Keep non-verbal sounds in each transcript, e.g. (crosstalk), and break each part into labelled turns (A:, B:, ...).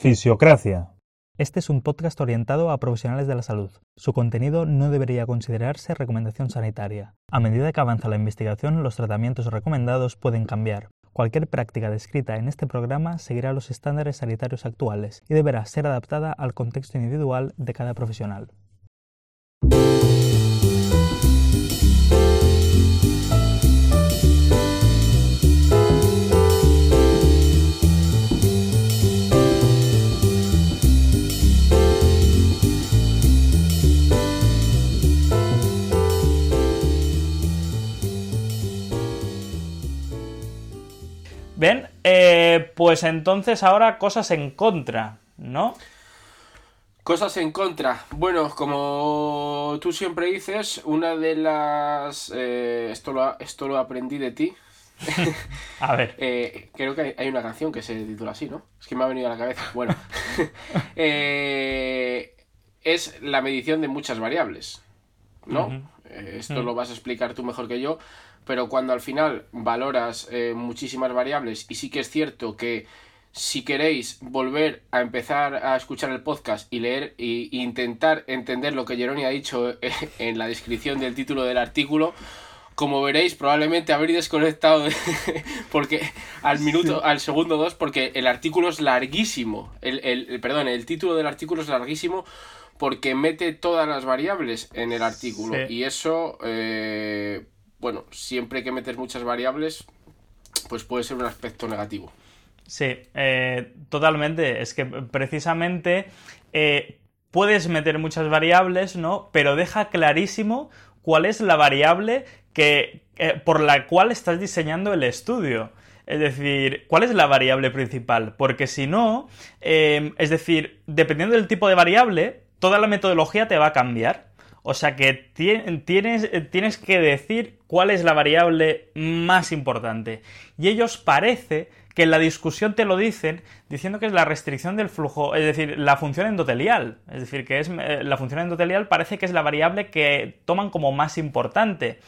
A: Fisiocracia. Este es un podcast orientado a profesionales de la salud. Su contenido no debería considerarse recomendación sanitaria. A medida que avanza la investigación, los tratamientos recomendados pueden cambiar. Cualquier práctica descrita en este programa seguirá los estándares sanitarios actuales y deberá ser adaptada al contexto individual de cada profesional. Bien, eh, pues entonces ahora cosas en contra, ¿no?
B: Cosas en contra. Bueno, como tú siempre dices, una de las... eh, esto, lo, esto lo aprendí de ti. (laughs)
A: A ver.
B: Eh, creo que hay, una canción que se titula así, ¿no? Es que me ha venido a la cabeza. Bueno. (laughs) Eh, es la medición de muchas variables, ¿no? Esto lo vas a explicar tú mejor que yo, pero cuando al final valoras eh, muchísimas variables, y sí que es cierto que si queréis volver a empezar a escuchar el podcast y leer e intentar entender lo que Jeroni ha dicho eh, en la descripción del título del artículo, como veréis, probablemente habréis desconectado de- (laughs) porque al minuto, al segundo dos, porque el artículo es larguísimo. El, el- el- perdón, el título del artículo es larguísimo porque mete todas las variables en el artículo.
A: Sí.
B: Y eso, eh, bueno, siempre que metes muchas variables, pues puede ser un aspecto negativo.
A: Sí, eh, totalmente. Es que precisamente eh, puedes meter muchas variables, ¿no? Pero deja clarísimo cuál es la variable que, eh, por la cual estás diseñando el estudio. Es decir, ¿cuál es la variable principal? Porque si no, es decir, dependiendo del tipo de variable, toda la metodología te va a cambiar. O sea que ti- tienes, eh, tienes que decir cuál es la variable más importante. Y ellos parece que en la discusión te lo dicen diciendo que es la restricción del flujo, es decir, la función endotelial. Es decir, que es eh, la función endotelial parece que es la variable que toman como más importante.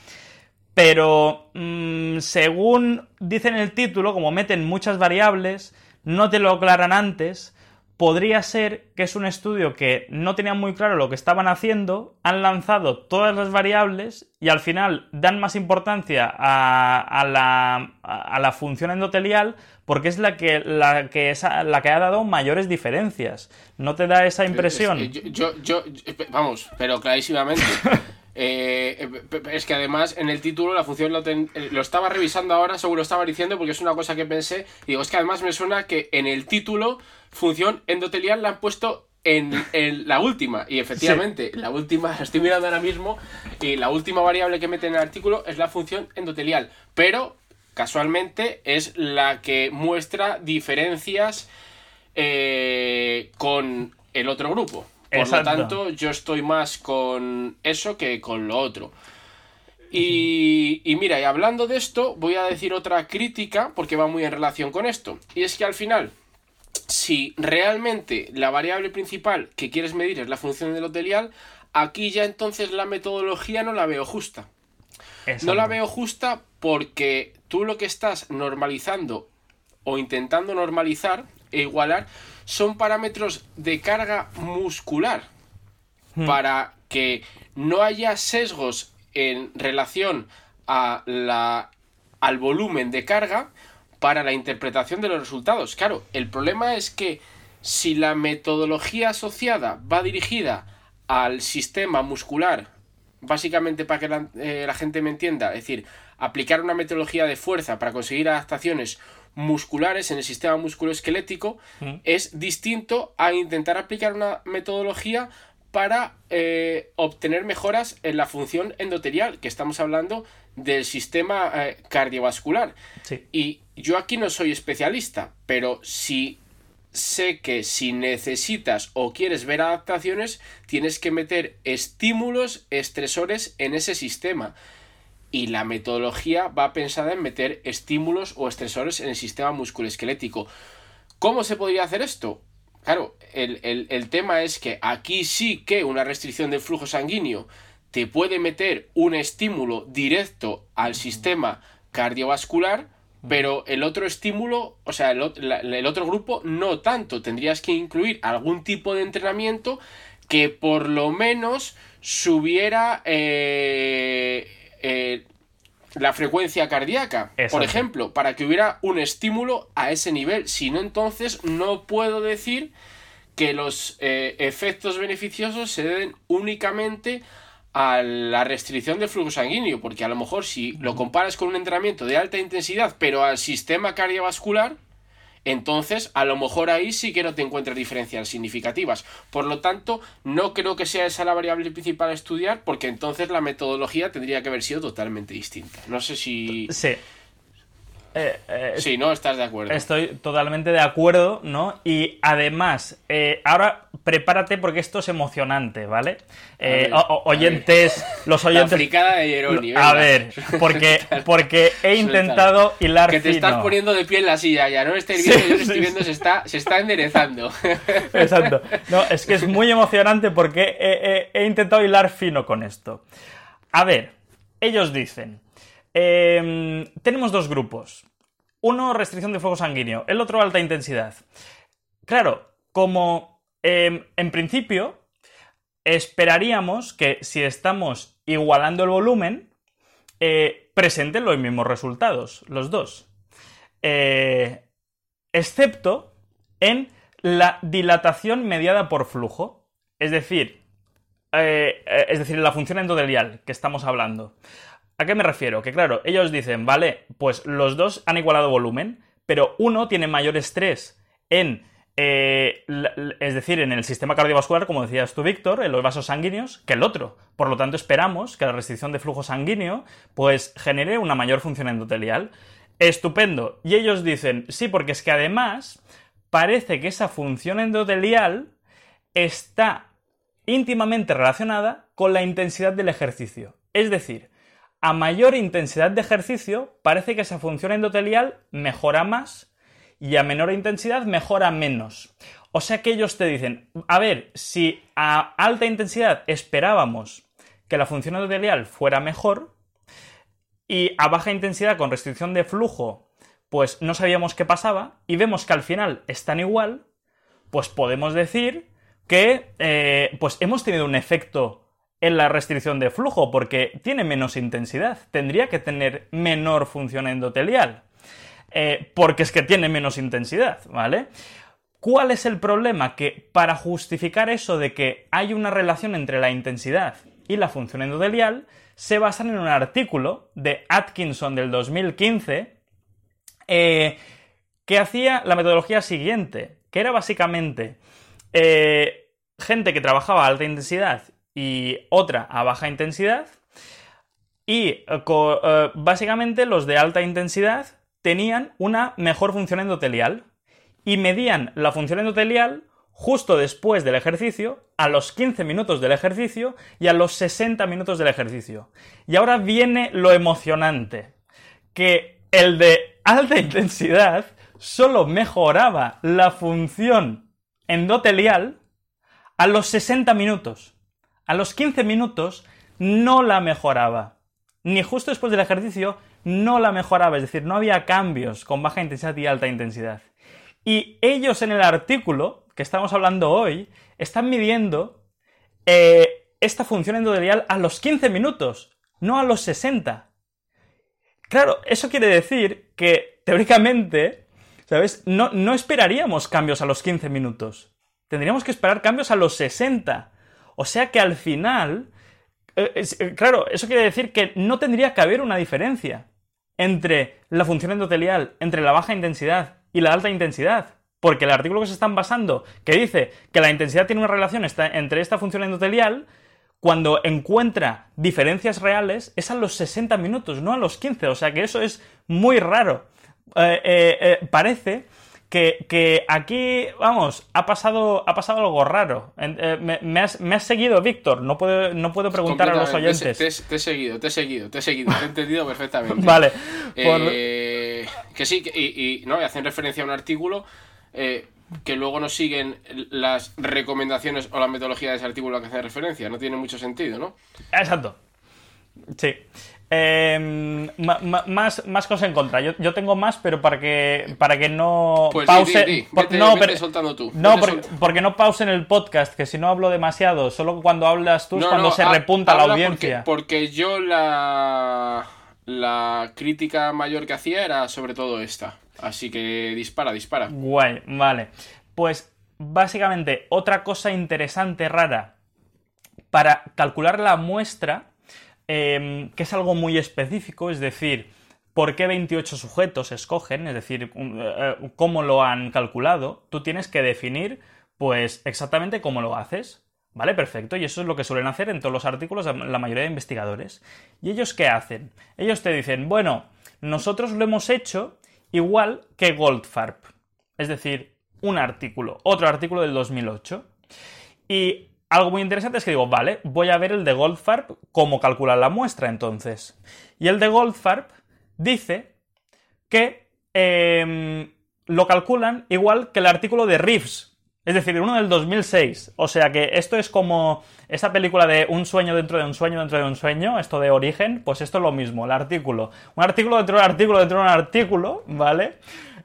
A: Pero mm, según dicen en el título, como meten muchas variables, no te lo aclaran antes, podría ser que es un estudio que no tenían muy claro lo que estaban haciendo, han lanzado todas las variables y al final dan más importancia a, a la, a la función endotelial porque es la que, la, que, esa- la que ha dado mayores diferencias. ¿No te da esa impresión?
B: Es yo, yo, yo- vamos, pero clarísimamente. (laughs) Eh, eh, es que además en el título la función lo, ten- eh, lo estaba revisando ahora, seguro lo estaba diciendo porque es una cosa que pensé. Y digo, es que además me suena que en el título función endotelial la han puesto en, en la última. Y efectivamente, la última, (laughs) la estoy mirando ahora mismo, y la última variable que mete en el artículo es la función endotelial. Pero casualmente es la que muestra diferencias eh, con el otro grupo. Por
A: Exacto.
B: lo tanto, yo estoy más con eso que con lo otro. Y, y mira, y hablando de esto, voy a decir otra crítica porque va muy en relación con esto. Y es que al final, si realmente la variable principal que quieres medir es la función endotelial, aquí ya entonces la metodología no la veo justa. No la veo justa porque tú lo que estás normalizando o intentando normalizar e igualar son parámetros de carga muscular
A: Hmm.
B: para que no haya sesgos en relación a la, al volumen de carga para la interpretación de los resultados. Claro, el problema es que si la metodología asociada va dirigida al sistema muscular, básicamente para que la, eh, la gente me entienda, es decir, aplicar una metodología de fuerza para conseguir adaptaciones musculares en el sistema musculoesquelético,
A: Mm.
B: es distinto a intentar aplicar una metodología para eh, obtener mejoras en la función endotelial, que estamos hablando del sistema eh, cardiovascular.
A: Sí.
B: Y yo aquí no soy especialista, pero si sé que si necesitas o quieres ver adaptaciones, tienes que meter estímulos, estresores en ese sistema. Y la metodología va pensada en meter estímulos o estresores en el sistema musculoesquelético. ¿Cómo se podría hacer esto? Claro, el, el- el tema es que aquí sí que una restricción del flujo sanguíneo te puede meter un estímulo directo al sistema cardiovascular, pero el otro estímulo, o sea, el, el otro grupo no tanto. Tendrías que incluir algún tipo de entrenamiento que por lo menos subiera eh, eh, la frecuencia cardíaca, por ejemplo, para que hubiera un estímulo a ese nivel. Si no, entonces no puedo decir que los eh, efectos beneficiosos se deben únicamente a la restricción del flujo sanguíneo, porque a lo mejor si lo comparas con un entrenamiento de alta intensidad, pero al sistema cardiovascular, entonces a lo mejor ahí sí que no te encuentras diferencias significativas. Por lo tanto, no creo que sea esa la variable principal a estudiar, porque entonces la metodología tendría que haber sido totalmente distinta. No sé si...
A: Sí.
B: Eh, eh, sí, ¿no? ¿Estás de acuerdo?
A: Estoy totalmente de acuerdo, ¿no? Y además, eh, ahora prepárate porque esto es emocionante, ¿vale? oyentes, los oyentes...
B: de
A: A ver, porque, (laughs) porque he intentado hilar
B: Que te estás poniendo de pie en la silla ya, ¿no? Este viendo, yo estoy viendo, se está, se está enderezando. (laughs)
A: Exacto. No, es que es muy emocionante porque he intentado hilar fino con esto. A ver, ellos dicen... Em, tenemos dos grupos. Uno, restricción de fuego sanguíneo. El otro, alta intensidad. Claro, como em, en principio esperaríamos que si estamos igualando el volumen, eh, presenten los mismos resultados, los dos. Eh, excepto en la dilatación mediada por flujo. Es decir, eh, es decir, la función endotelial que estamos hablando. ¿A qué me refiero? Que claro, ellos dicen, vale, pues los dos han igualado volumen, pero uno tiene mayor estrés en, eh, es decir, en el sistema cardiovascular, como decías tú, Víctor, en los vasos sanguíneos, que el otro. Por lo tanto, esperamos que la restricción de flujo sanguíneo, pues, genere una mayor función endotelial. Estupendo. Y ellos dicen, sí, porque es que además parece que esa función endotelial está íntimamente relacionada con la intensidad del ejercicio. Es decir, a mayor intensidad de ejercicio, parece que esa función endotelial mejora más y a menor intensidad mejora menos. O sea que ellos te dicen, a ver, si a alta intensidad esperábamos que la función endotelial fuera mejor y a baja intensidad con restricción de flujo, pues no sabíamos qué pasaba y vemos que al final están igual, pues podemos decir que eh, pues hemos tenido un efecto en la restricción de flujo porque tiene menos intensidad, tendría que tener menor función endotelial, eh, porque es que tiene menos intensidad, ¿vale? ¿Cuál es el problema? Que para justificar eso de que hay una relación entre la intensidad y la función endotelial, se basan en un artículo de Atkinson del 2015 eh, que hacía la metodología siguiente, que era básicamente eh, gente que trabajaba a alta intensidad y otra a baja intensidad. Y eh, eh, básicamente los de alta intensidad tenían una mejor función endotelial y medían la función endotelial justo después del ejercicio, a los 15 minutos del ejercicio y a los 60 minutos del ejercicio. Y ahora viene lo emocionante, que el de alta (laughs) intensidad solo mejoraba la función endotelial a los 60 minutos. A los 15 minutos no la mejoraba. Ni justo después del ejercicio no la mejoraba, es decir, no había cambios con baja intensidad y alta intensidad. Y ellos en el artículo que estamos hablando hoy están midiendo eh, esta función endotelial a los 15 minutos, no a los 60. Claro, eso quiere decir que teóricamente, ¿sabes? No, no esperaríamos cambios a los 15 minutos. Tendríamos que esperar cambios a los 60. O sea que al final, eh, eh, claro, eso quiere decir que no tendría que haber una diferencia entre la función endotelial, entre la baja intensidad y la alta intensidad. Porque el artículo que se están basando, que dice que la intensidad tiene una relación entre esta función endotelial, cuando encuentra diferencias reales es a los 60 minutos, no a los 15. O sea que eso es muy raro. Eh, parece que, aquí, vamos, ha pasado, ha pasado algo raro. Eh, me, has, seguido, Víctor. No puedo, no puedo preguntar a los oyentes.
B: Te, he seguido, te he seguido, te he seguido. Te he entendido perfectamente. (laughs)
A: vale.
B: Eh, que sí, y, no, hacen referencia a un artículo eh, que luego no siguen las recomendaciones o la metodología de ese artículo a que hace referencia. No tiene mucho sentido, ¿no?
A: Exacto. Sí. Em, más, más cosas en contra. Yo, tengo más, pero para que, para que no
B: pues
A: pause.
B: no, pero, soltando tú.
A: No, porque, no pausen el podcast, que si no hablo demasiado, solo cuando hablas tú es cuando se repunta la audiencia.
B: Porque, yo la, la crítica mayor que hacía era sobre todo esta. Así que dispara, dispara.
A: Guay, vale. Pues básicamente, otra cosa interesante, rara, para calcular la muestra Em, que es algo muy específico, es decir, por qué 28 sujetos escogen, es decir, eh, eh, cómo lo han calculado, tú tienes que definir, pues, exactamente cómo lo haces. ¿Vale? Perfecto. Y eso es lo que suelen hacer en todos los artículos la mayoría de investigadores. ¿Y ellos qué hacen? Ellos te dicen, bueno, nosotros lo hemos hecho igual que Goldfarb. Es decir, un artículo, otro artículo del 2008. Y algo muy interesante es que digo, vale, voy a ver el de Goldfarb, cómo calcular la muestra entonces. Y el de Goldfarb dice que em, lo calculan igual que el artículo de Reeves, es decir, uno del 2006. O sea que esto es como esa película de un sueño dentro de un sueño dentro de un sueño, esto de origen, pues esto es lo mismo, el artículo. Un artículo dentro de un artículo dentro de un artículo, ¿vale?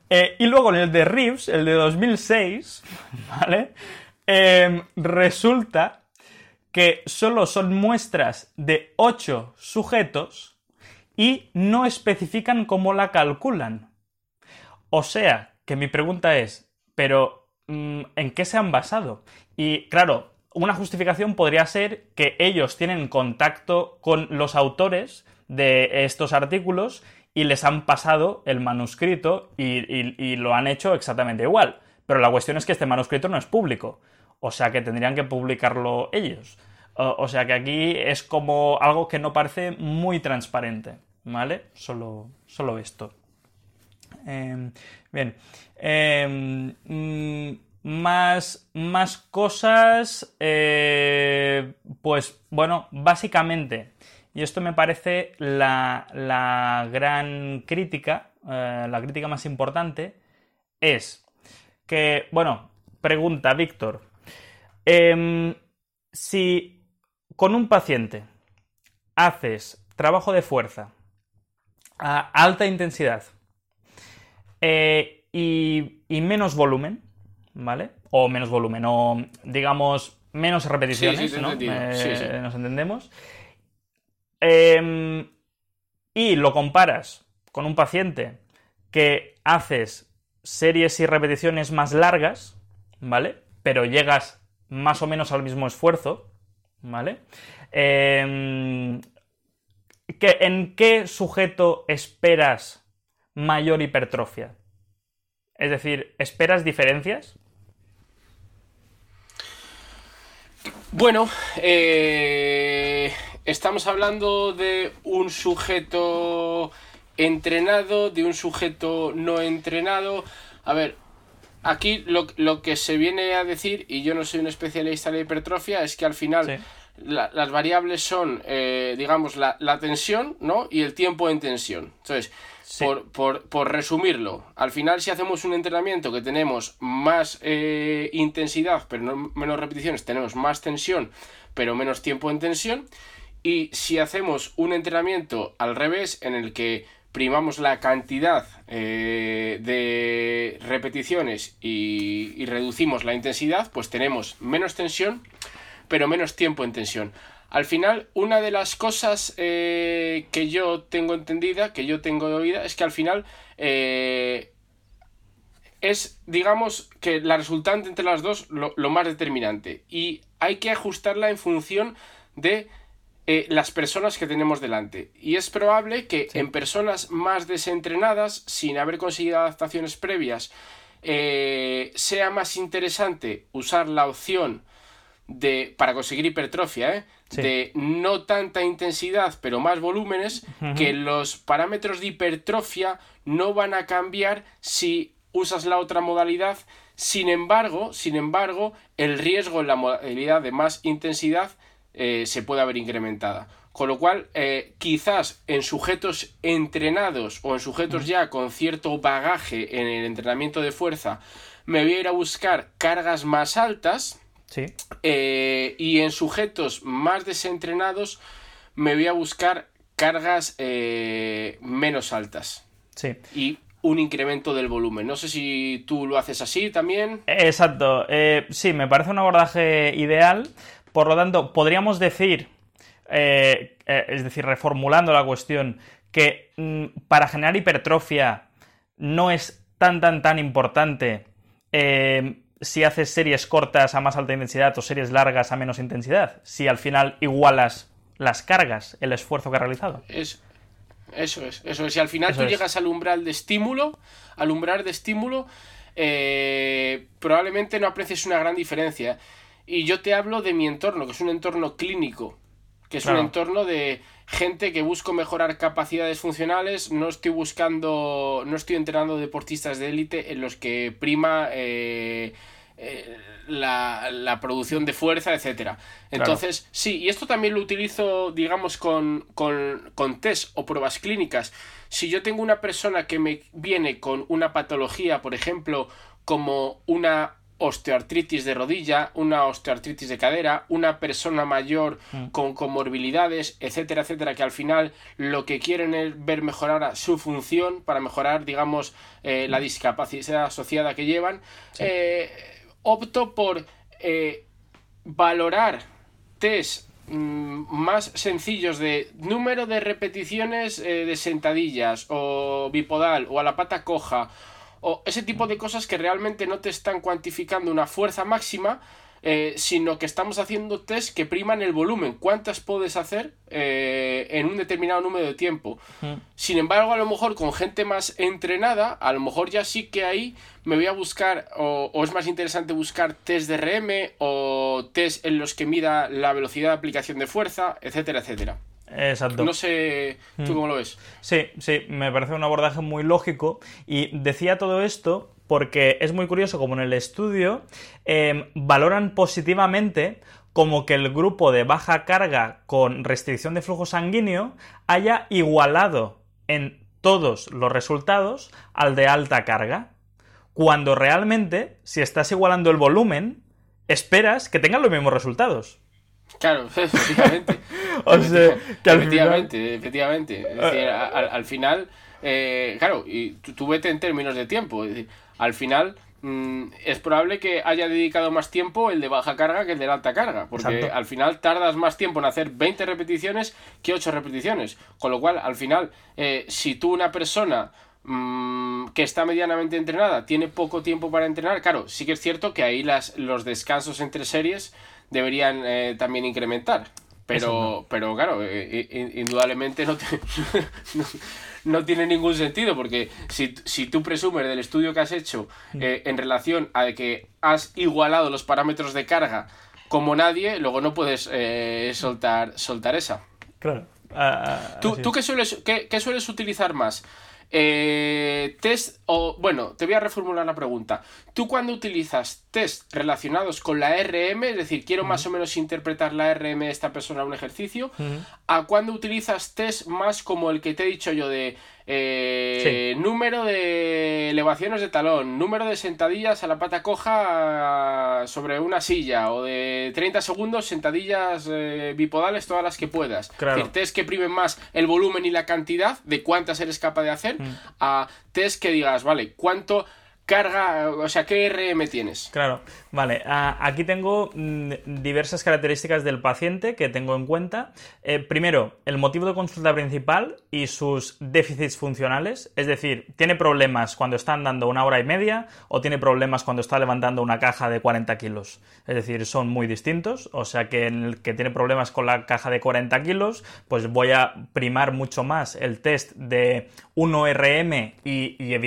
A: Eh, y luego en el de Reeves, el de 2006, (laughs) ¿vale? Em, resulta que solo son muestras de 8 sujetos y no especifican cómo la calculan. O sea, que mi pregunta es, pero mm, ¿en qué se han basado? Y claro, una justificación podría ser que ellos tienen contacto con los autores de estos artículos y les han pasado el manuscrito y lo han hecho exactamente igual. Pero la cuestión es que este manuscrito no es público. O sea que tendrían que publicarlo ellos. O sea que aquí es como algo que no parece muy transparente. ¿Vale? Solo, solo esto. Em, bien. Em, mm, más, más cosas. Eh, pues bueno, básicamente. Y esto me parece la, la gran crítica, eh, la crítica más importante, es que, bueno, pregunta Víctor, Em, si con un paciente haces trabajo de fuerza a alta intensidad eh, y, menos volumen, ¿vale? O menos volumen, o digamos menos repeticiones, ¿no? Eh, nos entendemos. Em, y lo comparas con un paciente que haces series y repeticiones más largas, ¿vale? Pero llegas más o menos al mismo esfuerzo, ¿vale? Em, ¿En qué sujeto esperas mayor hipertrofia? Es decir, ¿esperas diferencias?
B: Bueno, eh, estamos hablando de un sujeto entrenado, de un sujeto no entrenado. A ver, aquí lo, que se viene a decir, y yo no soy un especialista en la hipertrofia, es que al final las variables son, eh, digamos, la, tensión ¿no? y el tiempo en tensión. Entonces, por, resumirlo, al final si hacemos un entrenamiento que tenemos más eh, intensidad, pero no menos repeticiones, tenemos más tensión, pero menos tiempo en tensión. Y si hacemos un entrenamiento al revés, en el que primamos la cantidad eh, de repeticiones y, reducimos la intensidad, pues tenemos menos tensión, pero menos tiempo en tensión. Al final, una de las cosas eh, que yo tengo entendida, que yo tengo oída, es que al final eh, es, digamos, que la resultante entre las dos lo más determinante. Y hay que ajustarla en función de eh, las personas que tenemos delante. Y es probable que en personas más desentrenadas, sin haber conseguido adaptaciones previas, eh, sea más interesante usar la opción de, para conseguir hipertrofia, ¿eh? de no tanta intensidad pero más volúmenes, que los parámetros de hipertrofia no van a cambiar si usas la otra modalidad. Sin embargo, sin embargo, el riesgo en la modalidad de más intensidad eh, se puede haber incrementada. Con lo cual, eh, quizás en sujetos entrenados o en sujetos ya con cierto bagaje en el entrenamiento de fuerza, me voy a ir a buscar cargas más altas. Eh, y en sujetos más desentrenados, me voy a buscar cargas eh, menos altas.
A: Sí.
B: Y un incremento del volumen. No sé si tú lo haces así también.
A: Exacto. Sí, me parece un abordaje ideal. Por lo tanto, podríamos decir, eh, eh, es decir, reformulando la cuestión, que mm, para generar hipertrofia no es tan, tan, tan importante si haces series cortas a más alta intensidad o series largas a menos intensidad. Si al final igualas las cargas, el esfuerzo que ha realizado.
B: Es, eso es, eso es. Si al final tú llegas al umbral de estímulo, al umbral de estímulo, eh, probablemente no aprecies una gran diferencia. Y yo te hablo de mi entorno, que es un entorno clínico, que es un entorno de gente que busco mejorar capacidades funcionales, no estoy buscando, no estoy entrenando deportistas de élite en los que prima eh, eh, la, producción de fuerza, etcétera. Entonces, sí, y esto también lo utilizo, digamos, con, con, con test o pruebas clínicas. Si yo tengo una persona que me viene con una patología, por ejemplo, como una osteoartritis de rodilla, una osteoartritis de cadera, una persona mayor mm. con comorbilidades, etcétera, etcétera, que al final lo que quieren es ver mejorar su función para mejorar, digamos, eh, la discapacidad asociada que llevan. Eh, opto por eh, valorar test mm, más sencillos de número de repeticiones de sentadillas o bipodal o a la pata coja o ese tipo de cosas que realmente no te están cuantificando una fuerza máxima eh, sino que estamos haciendo test que priman el volumen, cuántas puedes hacer eh, en un determinado número de tiempo. Sin embargo, a lo mejor con gente más entrenada, a lo mejor ya sí que ahí me voy a buscar, o, es más interesante buscar test de RM o test en los que mida la velocidad de aplicación de fuerza, etcétera, etcétera.
A: Exacto.
B: No sé, ¿tú cómo lo ves?
A: Sí, sí, me parece un abordaje muy lógico. Y decía todo esto porque es muy curioso como en el estudio em, valoran positivamente como que el grupo de baja carga con restricción de flujo sanguíneo haya igualado en todos los resultados al de alta carga. Cuando realmente, si estás igualando el volumen, esperas que tengan los mismos resultados.
B: Claro, (laughs) efectivamente. (laughs)
A: o sea,
B: que efectivamente, efectivamente. Es decir, al, final, eh, claro, y tú, vete en términos de tiempo. Es decir, al final mm, es probable que haya dedicado más tiempo el de baja carga que el de alta carga, porque al final tardas más tiempo en hacer 20 repeticiones que 8 repeticiones, con lo cual al final eh, si tú una persona mm, que está medianamente entrenada tiene poco tiempo para entrenar, claro, sí que es cierto que ahí las, los descansos entre series deberían eh, también incrementar. Pero, pero claro, eh, indudablemente no, te, (laughs) no tiene ningún sentido, porque si, tú presumes del estudio que has hecho mm. eh, en relación a que has igualado los parámetros de carga como nadie, luego no puedes eh, soltar, soltar esa.
A: Claro.
B: Ah, ah, ¿Tú, qué, sueles, qué, sueles utilizar más? Eh, test o bueno, te voy a reformular la pregunta. Tú cuando utilizas test relacionados con la RM, es decir, quiero más o menos interpretar la RM de esta persona a un ejercicio, a cuando utilizas test más como el que te he dicho yo de eh, número de elevaciones de talón, número de sentadillas a la pata coja sobre una silla o de 30 segundos sentadillas eh, bipodales todas las que puedas.
A: Claro.
B: test que primen más el volumen y la cantidad de cuántas eres capaz de hacer a test que digas, vale, cuánto carga, o sea, ¿qué RM tienes?
A: Claro, vale. aquí tengo mm, diversas características del paciente que tengo en cuenta. Eh, primero, el motivo de consulta principal y sus déficits funcionales. Es decir, ¿tiene problemas cuando está andando una hora y media o tiene problemas cuando está levantando una caja de 40 kilos? Es decir, son muy distintos. O sea, que en el que tiene problemas con la caja de 40 kilos, pues voy a primar mucho más el test de 1RM y, y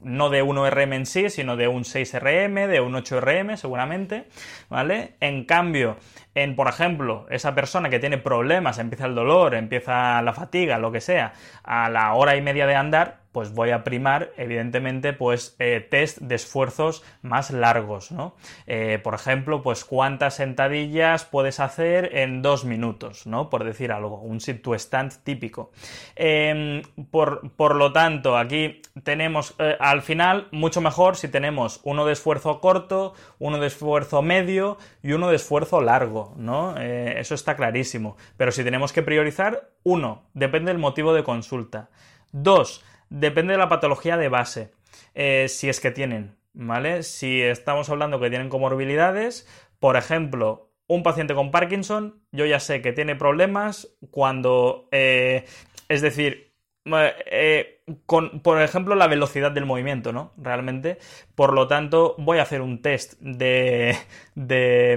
A: no de 1RM sí, sino de un 6RM, de un 8RM seguramente, ¿vale? En cambio, en, por ejemplo, esa persona que tiene problemas, empieza el dolor, empieza la fatiga, lo que sea, a la hora y media de andar, pues voy a primar, evidentemente, pues eh, test de esfuerzos más largos, ¿no? Eh, por ejemplo, pues cuántas sentadillas puedes hacer en dos minutos, ¿no? Por decir algo, un sit to stand típico. Em, por, lo tanto, aquí tenemos eh, al final mucho mejor si tenemos uno de esfuerzo corto, uno de esfuerzo medio y uno de esfuerzo largo, ¿no? eso está clarísimo. Pero si tenemos que priorizar, uno, depende del motivo de consulta. Dos, depende de la patología de base, eh, si es que tienen, ¿vale? Si estamos hablando que tienen comorbilidades, por ejemplo, un paciente con Parkinson, yo ya sé que tiene problemas cuando, eh, es decir, eh, con, por ejemplo, la velocidad del movimiento, ¿no? Realmente. Por lo tanto, voy a hacer un test de. de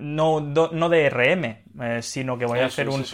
A: no, no de RM, eh, sino que voy a hacer un,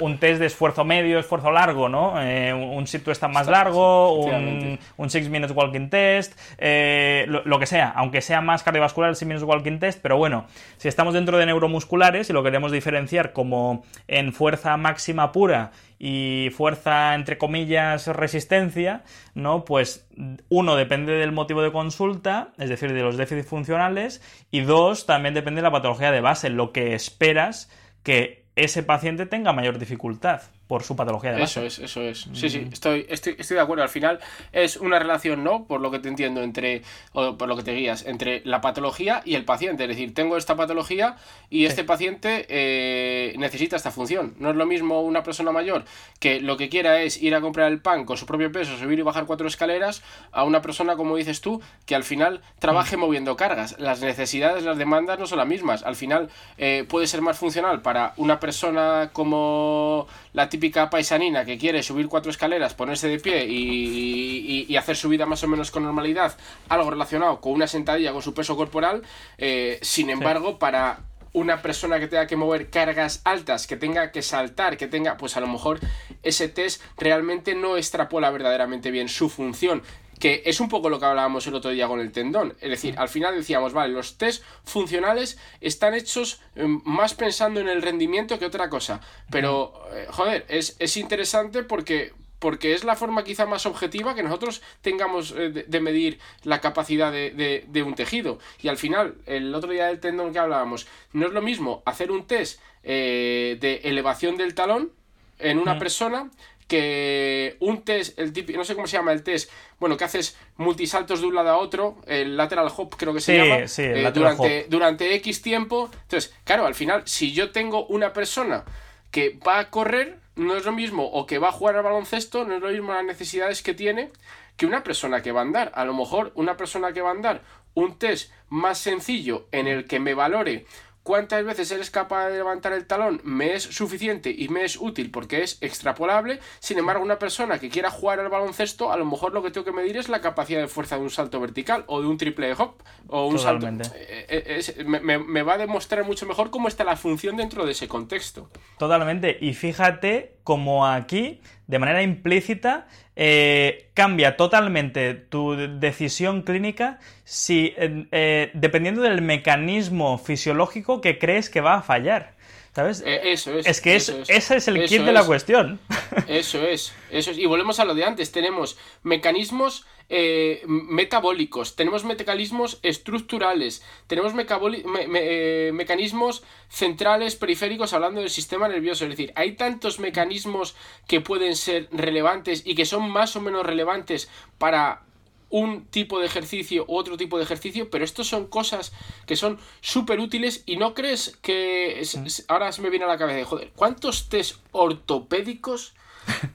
A: un, test de esfuerzo medio, esfuerzo largo, ¿no? Eh, un sit to más largo, un, un 6 minutes walking test, eh, lo, que sea, aunque sea más cardiovascular el 6 minutes walking test, pero bueno, si estamos dentro de neuromusculares y lo queremos diferenciar como en fuerza máxima pura y fuerza entre comillas resistencia, ¿no? Pues uno depende del motivo de consulta, es decir, de los déficits funcionales, y dos también depende de la patología de base, lo que esperas que ese paciente tenga mayor dificultad por su patología de
B: base. Eso es, eso es. Sí, sí, mm. estoy, estoy, estoy, de acuerdo. Al final es una relación, ¿no? Por lo que te entiendo, entre, o por lo que te guías, entre la patología y el paciente. Es decir, tengo esta patología y este paciente eh, necesita esta función. No es lo mismo una persona mayor que lo que quiera es ir a comprar el pan con su propio peso, subir y bajar cuatro escaleras, a una persona, como dices tú, que al final trabaje mm. moviendo cargas. Las necesidades, las demandas no son las mismas. Al final eh, puede ser más funcional para una persona como la típica paisanina que quiere subir cuatro escaleras, ponerse de pie y, hacer su vida más o menos con normalidad, algo relacionado con una sentadilla con su peso corporal, eh, sin embargo, para una persona que tenga que mover cargas altas, que tenga que saltar, que tenga, pues a lo mejor ese test realmente no extrapola verdaderamente bien su función que es un poco lo que hablábamos el otro día con el tendón. Es decir, al final decíamos, vale, los test funcionales están hechos em, más pensando en el rendimiento que otra cosa. Pero, eh, joder, es, interesante porque, porque es la forma quizá más objetiva que nosotros tengamos eh, de, medir la capacidad de, un tejido. Y al final, el otro día del tendón que hablábamos, no es lo mismo hacer un test eh, de elevación del talón en una persona que un test, el típico, no sé cómo se llama el test, bueno, que haces multisaltos de un lado a otro, el lateral hop creo que se llama,
A: sí,
B: eh, durante, durante X tiempo. Entonces, claro, al final, si yo tengo una persona que va a correr, no es lo mismo, o que va a jugar al baloncesto, no es lo mismo las necesidades que tiene que una persona que va a andar. A lo mejor una persona que va a andar, un test más sencillo en el que me valore cuántas veces eres capaz de levantar el talón me es suficiente y me es útil porque es extrapolable. Sin embargo, una persona que quiera jugar al baloncesto, a lo mejor lo que tengo que medir es la capacidad de fuerza de un salto vertical o de un triple hop o un salto. Eh, eh, me, va a demostrar mucho mejor cómo está la función dentro de ese contexto.
A: Totalmente. Y fíjate como aquí, de manera implícita, eh, cambia totalmente tu decisión clínica si, eh, dependiendo del mecanismo fisiológico que crees que va a fallar. ¿Sabes?
B: Eh, eso es.
A: Es que ese es el kit de la cuestión.
B: Eso es, eso es. Y volvemos a lo de antes. Tenemos mecanismos eh, metabólicos, tenemos mecanismos estructurales, tenemos eh, mecanismos centrales, periféricos, hablando del sistema nervioso. Es decir, hay tantos mecanismos que pueden ser relevantes y que son más o menos relevantes para un tipo de ejercicio u otro tipo de ejercicio, pero estos son cosas que son súper útiles y no crees que... ahora se me viene a la cabeza, joder, ¿cuántos test ortopédicos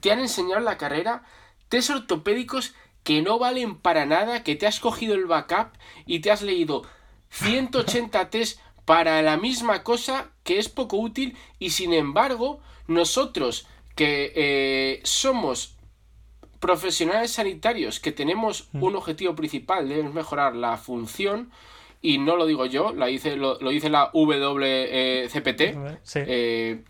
B: te han enseñado en la carrera? Test ortopédicos que no valen para nada, que te has cogido el backup y te has leído 180 (laughs) test para la misma cosa que es poco útil y sin embargo nosotros que eh, somos profesionales sanitarios que tenemos mm. un objetivo principal, debemos mejorar la función, y no lo digo yo, lo, dice, lo, dice la WCPT. Eh,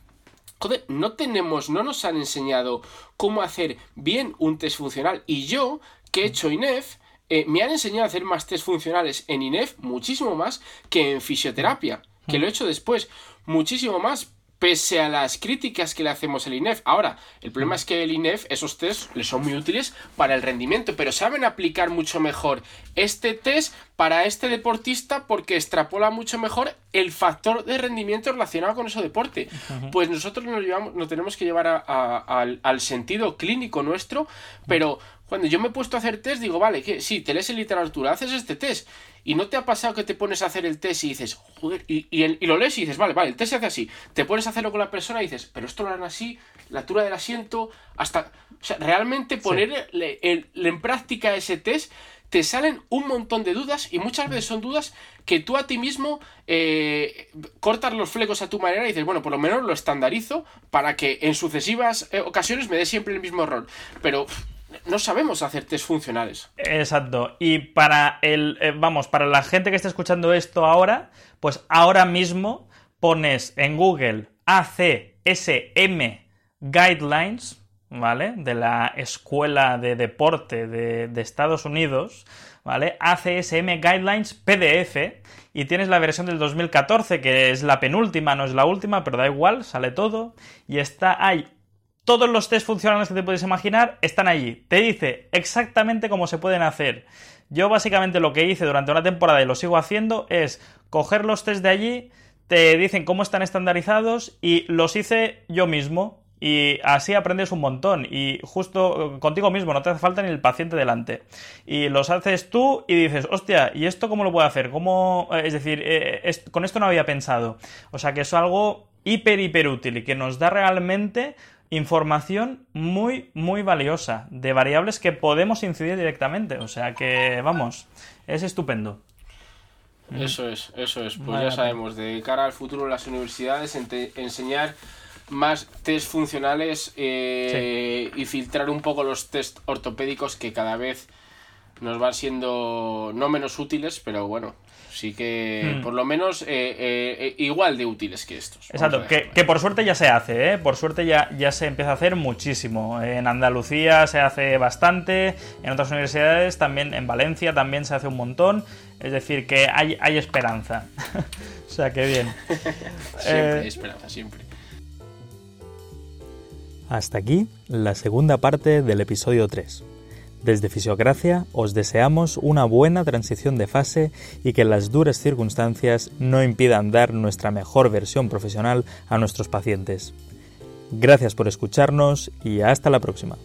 B: joder, no tenemos, no nos han enseñado cómo hacer bien un test funcional. Y yo, que he hecho INEF, eh, me han enseñado a hacer más test funcionales en INEF, muchísimo más que en fisioterapia, que lo he hecho después, muchísimo más pese a las críticas que le hacemos al INEF. Ahora, el problema es que el INEF, esos test, les son muy útiles para el rendimiento, pero saben aplicar mucho mejor este test para este deportista porque extrapola mucho mejor el factor de rendimiento relacionado con ese deporte. Pues nosotros nos, llevamos, nos tenemos que llevar al, al sentido clínico nuestro, pero cuando yo me he puesto a hacer test, digo, vale, que sí, te lees en literatura, haces este test. Y no te ha pasado que te pones a hacer el test y dices, joder, y, y, lo lees y dices, vale, vale, el test se hace así. Te pones a hacerlo con la persona y dices, pero esto lo harán así, la altura del asiento, hasta. O sea, realmente ponerle en práctica ese test te salen un montón de dudas y muchas veces son dudas que tú a ti mismo eh, cortas los flecos a tu manera y dices, bueno, por lo menos lo estandarizo para que en sucesivas eh, ocasiones me dé siempre el mismo error. Pero no sabemos hacer test funcionales.
A: Exacto. Y para el, eh, vamos, para la gente que está escuchando esto ahora, pues ahora mismo pones en Google ACSM Guidelines, ¿vale? De la Escuela de Deporte de, de Estados Unidos, ¿vale? ACSM Guidelines PDF y tienes la versión del 2014 que es la penúltima, no es la última, pero da igual, sale todo y está hay todos los test funcionales que te puedes imaginar están allí. Te dice exactamente cómo se pueden hacer. Yo básicamente lo que hice durante una temporada y lo sigo haciendo es coger los test de allí, te dicen cómo están estandarizados y los hice yo mismo. Y así aprendes un montón. Y justo contigo mismo, no te hace falta ni el paciente delante. Y los haces tú y dices, hostia, ¿y esto cómo lo puedo hacer? ¿Cómo? Es decir, eh, con esto no había pensado. O sea que es algo hiper, hiper útil y que nos da realmente información muy, muy valiosa de variables que podemos incidir directamente. O sea que, vamos, es estupendo.
B: Eso es, eso es. Pues ya sabemos, de cara al futuro las universidades, enseñar más test funcionales eh, y filtrar un poco los test ortopédicos que cada vez nos van siendo no menos útiles, pero bueno, sí que hmm. por lo menos eh, eh, igual de útiles que estos.
A: Exacto, que, por suerte ya se hace, ¿eh? por suerte ya, ya se empieza a hacer muchísimo. En Andalucía se hace bastante, en otras universidades también, en Valencia también se hace un montón, es decir, que hay, hay esperanza. (laughs) o sea, que bien. (laughs)
B: siempre hay esperanza, siempre.
C: Hasta aquí la segunda parte del episodio 3. Desde Fisiocracia os deseamos una buena transición de fase y que las duras circunstancias no impidan dar nuestra mejor versión profesional a nuestros pacientes. Gracias por escucharnos y hasta la próxima.